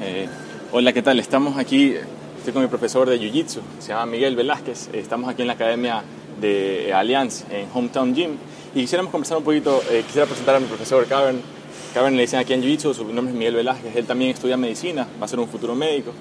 Eh, hola, ¿qué tal? Estamos aquí, estoy con mi profesor de Jiu-Jitsu, se llama Miguel Velázquez. Estamos aquí en la academia de Allianz, en Hometown Gym. Y quisiéramos conversar un poquito, eh, quisiera presentar a mi profesor Cavern. Cavern le dicen aquí en Jiu-Jitsu, su nombre es Miguel Velázquez, él también estudia medicina, va a ser un futuro médico.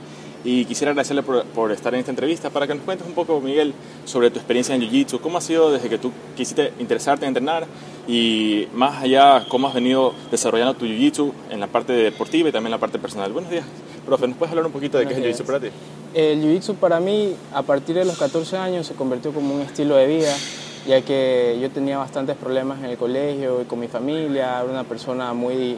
Y quisiera agradecerle por, por, estar en esta entrevista para que nos cuentes un poco, Miguel, sobre tu experiencia en Jiu-Jitsu, cómo ha sido desde que tú quisiste interesarte en entrenar y más allá, cómo has venido desarrollando tu Jiu-Jitsu en la parte deportiva y también en la parte personal. Buenos días, profe, ¿nos puedes hablar un poquito de qué es el Jiu-Jitsu para ti? El Jiu-Jitsu para mí, a partir de los 14 años, se convirtió como un estilo de vida, ya que yo tenía bastantes problemas en el colegio y con mi familia, era una persona muy,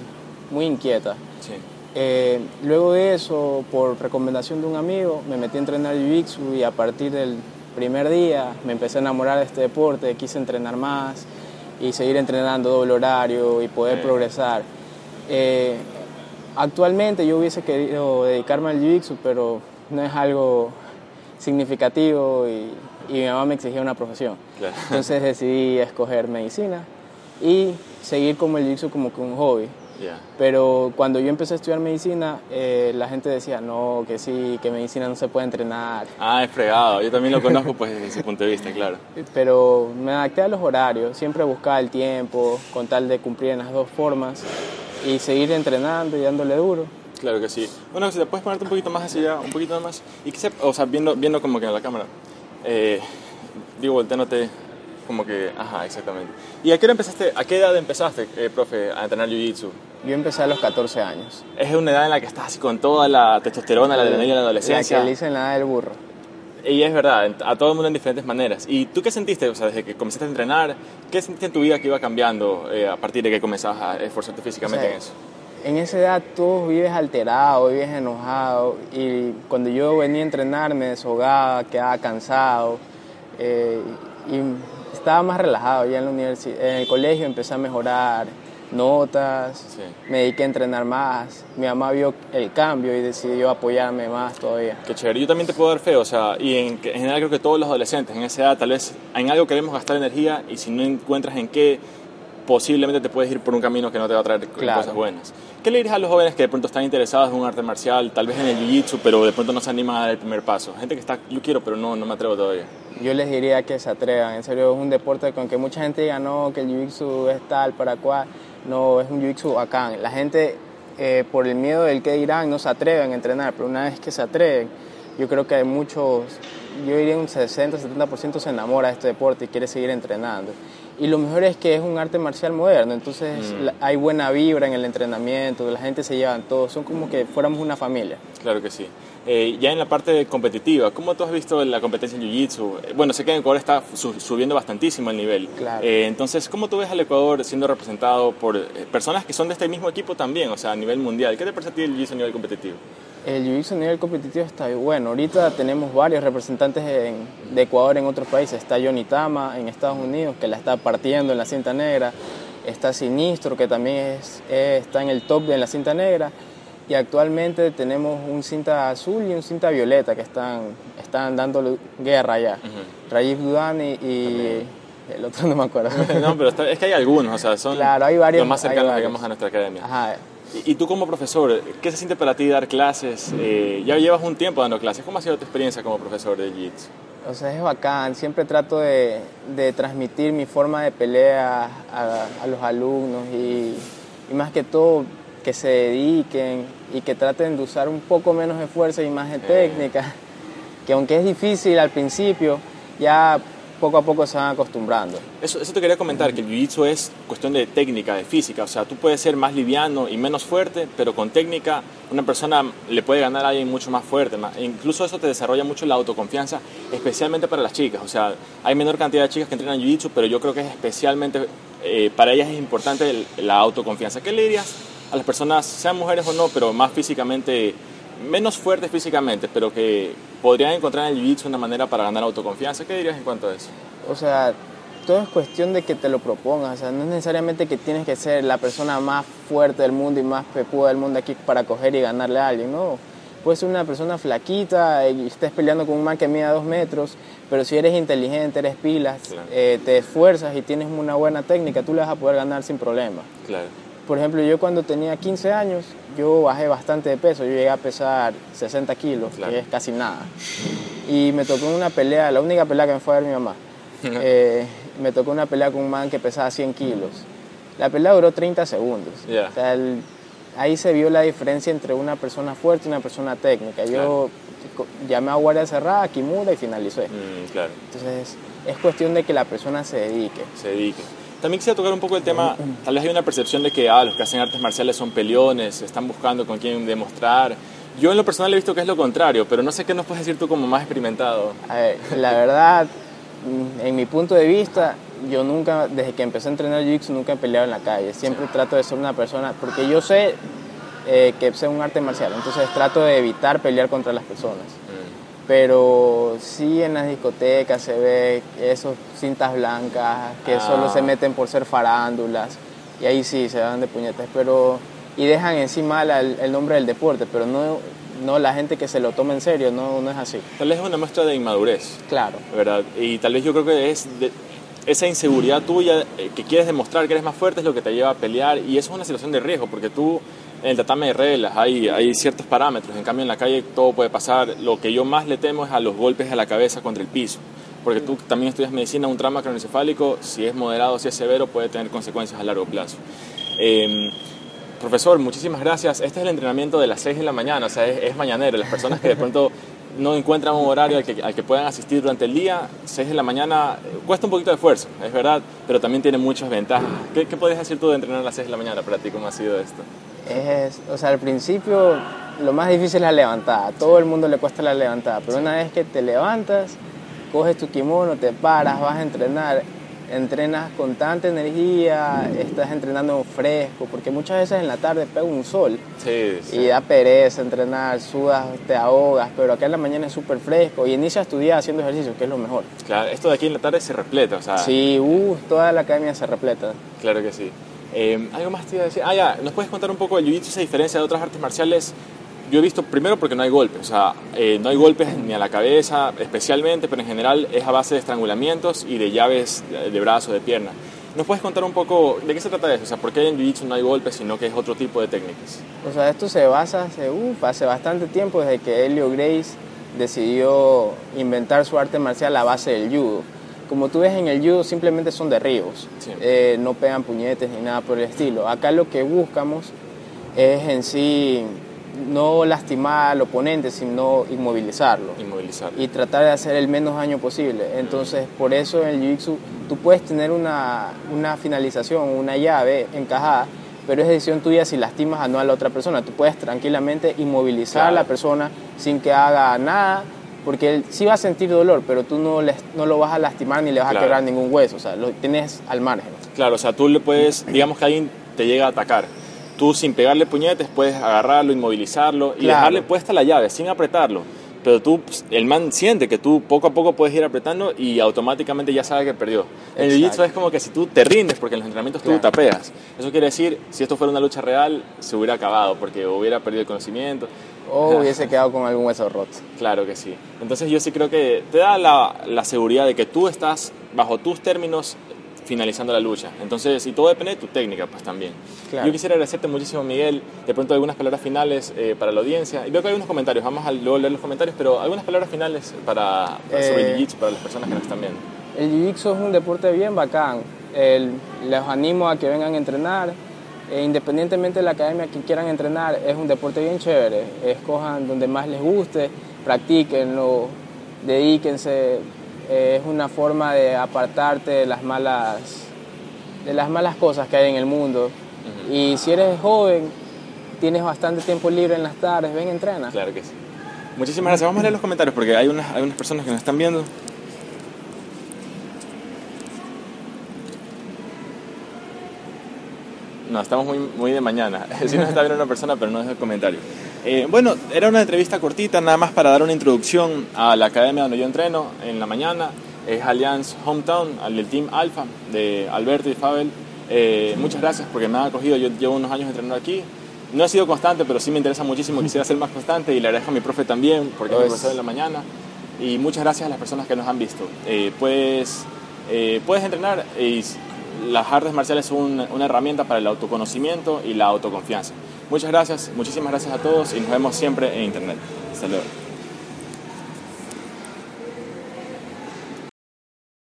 muy inquieta. Sí. Eh, luego de eso, por recomendación de un amigo, me metí a entrenar Jiu-Jitsu y a partir del primer día me empecé a enamorar de este deporte, quise entrenar más y seguir entrenando doble horario y poder Sí. progresar. Eh, actualmente yo hubiese querido dedicarme al Jiu-Jitsu, pero no es algo significativo y, y mi mamá me exigía una profesión. Claro. Entonces decidí escoger medicina y seguir como el Jiu-Jitsu como que un hobby. Pero cuando yo empecé a estudiar medicina, eh, la gente decía, no, que sí, que medicina no se puede entrenar. Ah, es fregado. Yo también lo conozco pues desde ese punto de vista, claro. Pero me adapté a los horarios, siempre buscaba el tiempo con tal de cumplir en las dos formas y seguir entrenando y dándole duro. Claro que sí. Bueno, si te puedes ponerte un poquito más hacia allá, un poquito más. Y que se, o sea, viendo, viendo como que en la cámara. Eh, digo, volteándote como que, ajá, exactamente. ¿Y a qué hora empezaste, a qué edad empezaste, eh, profe, a entrenar Jiu-Jitsu? Yo empecé a los 14 años. Es una edad en la que estás así con toda la testosterona, la adrenalina de la La adolescencia. que le dicen la edad del burro. Y es verdad, a todo el mundo en diferentes maneras. ¿Y tú qué sentiste, o sea, desde que comenzaste a entrenar, qué sentiste en tu vida que iba cambiando eh, a partir de que comenzabas a esforzarte físicamente O sea, en eso? En esa edad tú vives alterado, vives enojado y cuando yo venía a entrenar me deshogaba, quedaba cansado eh, y estaba más relajado ya en la universidad, en el colegio empecé a mejorar notas, Sí. me dediqué a entrenar más, mi mamá vio el cambio y decidió apoyarme más todavía. Qué chévere. Yo también te puedo dar fe, o sea, y en, en general creo que todos los adolescentes en esa edad tal vez en algo queremos gastar energía y si no encuentras en qué, posiblemente te puedes ir por un camino que no te va a traer Claro. cosas buenas. ¿Qué le dirías a los jóvenes que de pronto están interesados en un arte marcial, tal vez en el jiu-jitsu, pero de pronto no se animan a dar el primer paso? Gente que está, yo quiero, pero no, no me atrevo todavía. Yo les diría que se atrevan, en serio es un deporte con que mucha gente diga no, que el jiu-jitsu es tal para cual, no, es un jiu-jitsu bacán. La gente eh, por el miedo del que dirán no se atreven a entrenar, pero una vez que se atreven, yo creo que hay muchos, yo diría un 60-70% se enamora de este deporte y quiere seguir entrenando. Y lo mejor es que es un arte marcial moderno, entonces la- hay buena vibra en el entrenamiento, la gente se llevan todos, son como que fuéramos una familia. Claro que sí. Eh, ya en la parte competitiva, ¿cómo tú has visto la competencia en Jiu-Jitsu? Eh, Bueno, sé que en Ecuador está su- subiendo bastantísimo el nivel. Claro. Eh, entonces, ¿cómo tú ves al Ecuador siendo representado por eh, personas que son de este mismo equipo también, o sea, a nivel mundial? ¿Qué te parece a ti el Jiu-Jitsu a nivel competitivo? El jiu-jitsu a nivel competitivo está bueno. Ahorita tenemos varios representantes en- de Ecuador en otros países. Está Johnny Tama en Estados Unidos, que la está partiendo en la cinta negra. Está Sinistro, que también es- eh, está en el top de la cinta negra. Y actualmente tenemos un cinta azul y un cinta violeta que están, están dando guerra allá. Rajiv Dudani y el otro no me acuerdo. no, pero está- es que hay algunos, o sea, son Claro, hay varios- los más cercanos, digamos, a nuestra academia. Ajá. Y, y tú como profesor, ¿qué se siente para ti dar clases? Eh, ya llevas un tiempo dando clases. ¿Cómo ha sido tu experiencia como profesor de Jiu-Jitsu? O sea, es bacán. Siempre trato de, de transmitir mi forma de pelea a, a los alumnos y, y más que todo que se dediquen y que traten de usar un poco menos de fuerza y más de técnica. Que aunque es difícil al principio, ya poco a poco se van acostumbrando. Eso, eso te quería comentar, que el jiu-jitsu es cuestión de técnica, de física. O sea, tú puedes ser más liviano y menos fuerte, pero con técnica una persona le puede ganar a alguien mucho más fuerte. e incluso eso te desarrolla mucho la autoconfianza, especialmente para las chicas. O sea, hay menor cantidad de chicas que entrenan jiu-jitsu, pero yo creo que es especialmente, eh, para ellas es importante la autoconfianza. ¿Qué le dirías a las personas, sean mujeres o no, pero más físicamente, menos fuertes físicamente, pero que podrían encontrar en el jiu-jitsu una manera para ganar autoconfianza? ¿Qué dirías en cuanto a eso? O sea, todo es cuestión de que te lo propongas. O sea, no es necesariamente que tienes que ser la persona más fuerte del mundo y más pepuda del mundo aquí para coger y ganarle a alguien. No. Puedes ser una persona flaquita y estés peleando con un man que mida dos metros, pero si eres inteligente, eres pilas, Claro. eh, te esfuerzas y tienes una buena técnica, tú le vas a poder ganar sin problema. Claro. Por ejemplo, yo cuando tenía 15 años, yo bajé bastante de peso, yo llegué a pesar 60 kilos, que es casi nada. Y me tocó una pelea, la única pelea que me fue a ver mi mamá, eh, me tocó una pelea con un man que pesaba 100 kilos. La pelea duró 30 segundos. O sea, ahí se vio la diferencia entre una persona fuerte y una persona técnica. Yo llamé a guardia cerrada, Kimura y finalicé. Mm, claro. Entonces, es cuestión de que la persona se dedique. Se dedique. También quisiera tocar un poco el tema, tal vez hay una percepción de que ah, los que hacen artes marciales son peleones, están buscando con quién demostrar. Yo en lo personal he visto que es lo contrario, pero no sé qué nos puedes decir tú como más experimentado. A ver, la verdad, en mi punto de vista, yo nunca, desde que empecé a entrenar Jiu-Jitsu, nunca he peleado en la calle. Siempre trato de ser una persona, porque yo sé eh, que es un arte marcial, entonces trato de evitar pelear contra las personas. Pero sí en las discotecas se ve esos cintas blancas que ah. solo se meten por ser farándulas y ahí sí se dan de puñetas, pero y dejan encima el nombre del deporte, pero no no la gente que se lo toma en serio, no, no es así. Tal vez es una muestra de inmadurez. Claro. ¿Verdad? Y tal vez yo creo que es esa inseguridad tuya eh, que quieres demostrar que eres más fuerte es lo que te lleva a pelear y eso es una situación de riesgo porque tú en el tatame de reglas hay, hay ciertos parámetros, en cambio en la calle todo puede pasar. Lo que yo más le temo es a los golpes a la cabeza contra el piso. Porque tú también estudias medicina, un trauma cronocefálico, si es moderado, si es severo, puede tener consecuencias a largo plazo. Eh, Profesor, muchísimas gracias. Este es el entrenamiento de las 6 de la mañana, o sea, es, mañanero. Las personas que de pronto no encuentran un horario al que, al que, puedan asistir durante el día, 6 de la mañana, cuesta un poquito de esfuerzo, es verdad, pero también tiene muchas ventajas. ¿Qué, qué podrías decir tú de entrenar a las 6 de la mañana para ti? ¿Cómo ha sido esto? Es, o sea, al principio lo más difícil es la levantada. A todo el mundo le cuesta la levantada, pero una vez que te levantas, coges tu kimono, te paras, vas a entrenar, entrenas con tanta energía, estás entrenando fresco, porque muchas veces en la tarde pega un sol y da pereza entrenar, sudas, te ahogas, pero acá en la mañana es súper fresco y inicias tu día haciendo ejercicio, que es lo mejor. Claro, esto de aquí en la tarde se repleta, o sea... Sí, uh, toda la academia se repleta. Claro que sí. Eh, ¿Algo más te iba a decir? Ah, ya, ¿nos puedes contar un poco el jiu-jitsu, esa diferencia de otras artes marciales? Yo he visto primero porque no hay golpes, o sea, eh, no hay golpes ni a la cabeza especialmente, pero en general es a base de estrangulamientos y de llaves de brazo, de pierna. ¿Nos puedes contar un poco de qué se trata eso? O sea, ¿por qué en Jiu-Jitsu no hay golpes, sino que es otro tipo de técnicas? O sea, esto se basa hace, hace bastante tiempo, desde que Helio Grace decidió inventar su arte marcial a base del judo. Como tú ves en el judo, simplemente son derribos, eh, no pegan puñetes ni nada por el estilo. Acá lo que buscamos es en sí no lastimar al oponente, sino inmovilizarlo. Inmovilizarlo. Y tratar de hacer el menos daño posible. Entonces, por eso en el Jiu-Jitsu tú puedes tener una, una, finalización, una llave encajada, pero es decisión tuya si lastimas o no a la otra persona. Tú puedes tranquilamente inmovilizar a la persona sin que haga nada, porque él sí va a sentir dolor, pero tú no, no lo vas a lastimar ni le vas a quebrar ningún hueso, o sea, lo tienes al margen. Claro, o sea, tú le puedes, digamos que alguien te llega a atacar tú sin pegarle puñetes puedes agarrarlo, inmovilizarlo y dejarle puesta la llave sin apretarlo. Pero tú, pues, el man siente que tú poco a poco puedes ir apretando y automáticamente ya sabe que perdió. En el jiu es como que si tú te rindes, porque en los entrenamientos tú tapeas. Eso quiere decir, si esto fuera una lucha real, se hubiera acabado, porque hubiera perdido el conocimiento. O hubiese quedado con algún hueso roto. Claro que sí. Entonces yo sí creo que te da la, la seguridad de que tú estás bajo tus términos finalizando la lucha. Entonces, y todo depende de tu técnica, pues también. Yo quisiera agradecerte muchísimo, Miguel, de pronto algunas palabras finales eh, para la audiencia. Y veo que hay unos comentarios, vamos a luego leer los comentarios, pero algunas palabras finales para, sobre el eh, Jiu-Jitsu, para las personas que nos están viendo. El Jiu-Jitsu es un deporte bien bacán. les animo a que vengan a entrenar. E independientemente de la academia que quieran entrenar, es un deporte bien chévere. Escojan donde más les guste, practíquenlo, dedíquense es una forma de apartarte de las malas, de las malas cosas que hay en el mundo. Y si eres joven, tienes bastante tiempo libre en las tardes, ven, entrena. Claro que sí. Muchísimas gracias. Vamos a leer los comentarios porque hay unas, hay unas personas que nos están viendo. No, estamos muy, muy de mañana. Sí nos está viendo una persona, pero no es el comentario. Eh, bueno, era una entrevista cortita, nada más para dar una introducción a la academia donde yo entreno en la mañana. Es Allianz Hometown, del Team Alpha de Alberto y Fabel. Eh, muchas gracias porque me han acogido. Yo llevo unos años entrenando aquí. No he sido constante, pero sí me interesa muchísimo. Quisiera ser más constante y le agradezco a mi profe también porque es mi profesor en la mañana. Y muchas gracias a las personas que nos han visto. Eh, puedes, puedes entrenar y las artes marciales son una, herramienta para el autoconocimiento y la autoconfianza. Muchas gracias, muchísimas gracias a todos y nos vemos siempre en Internet. Hasta.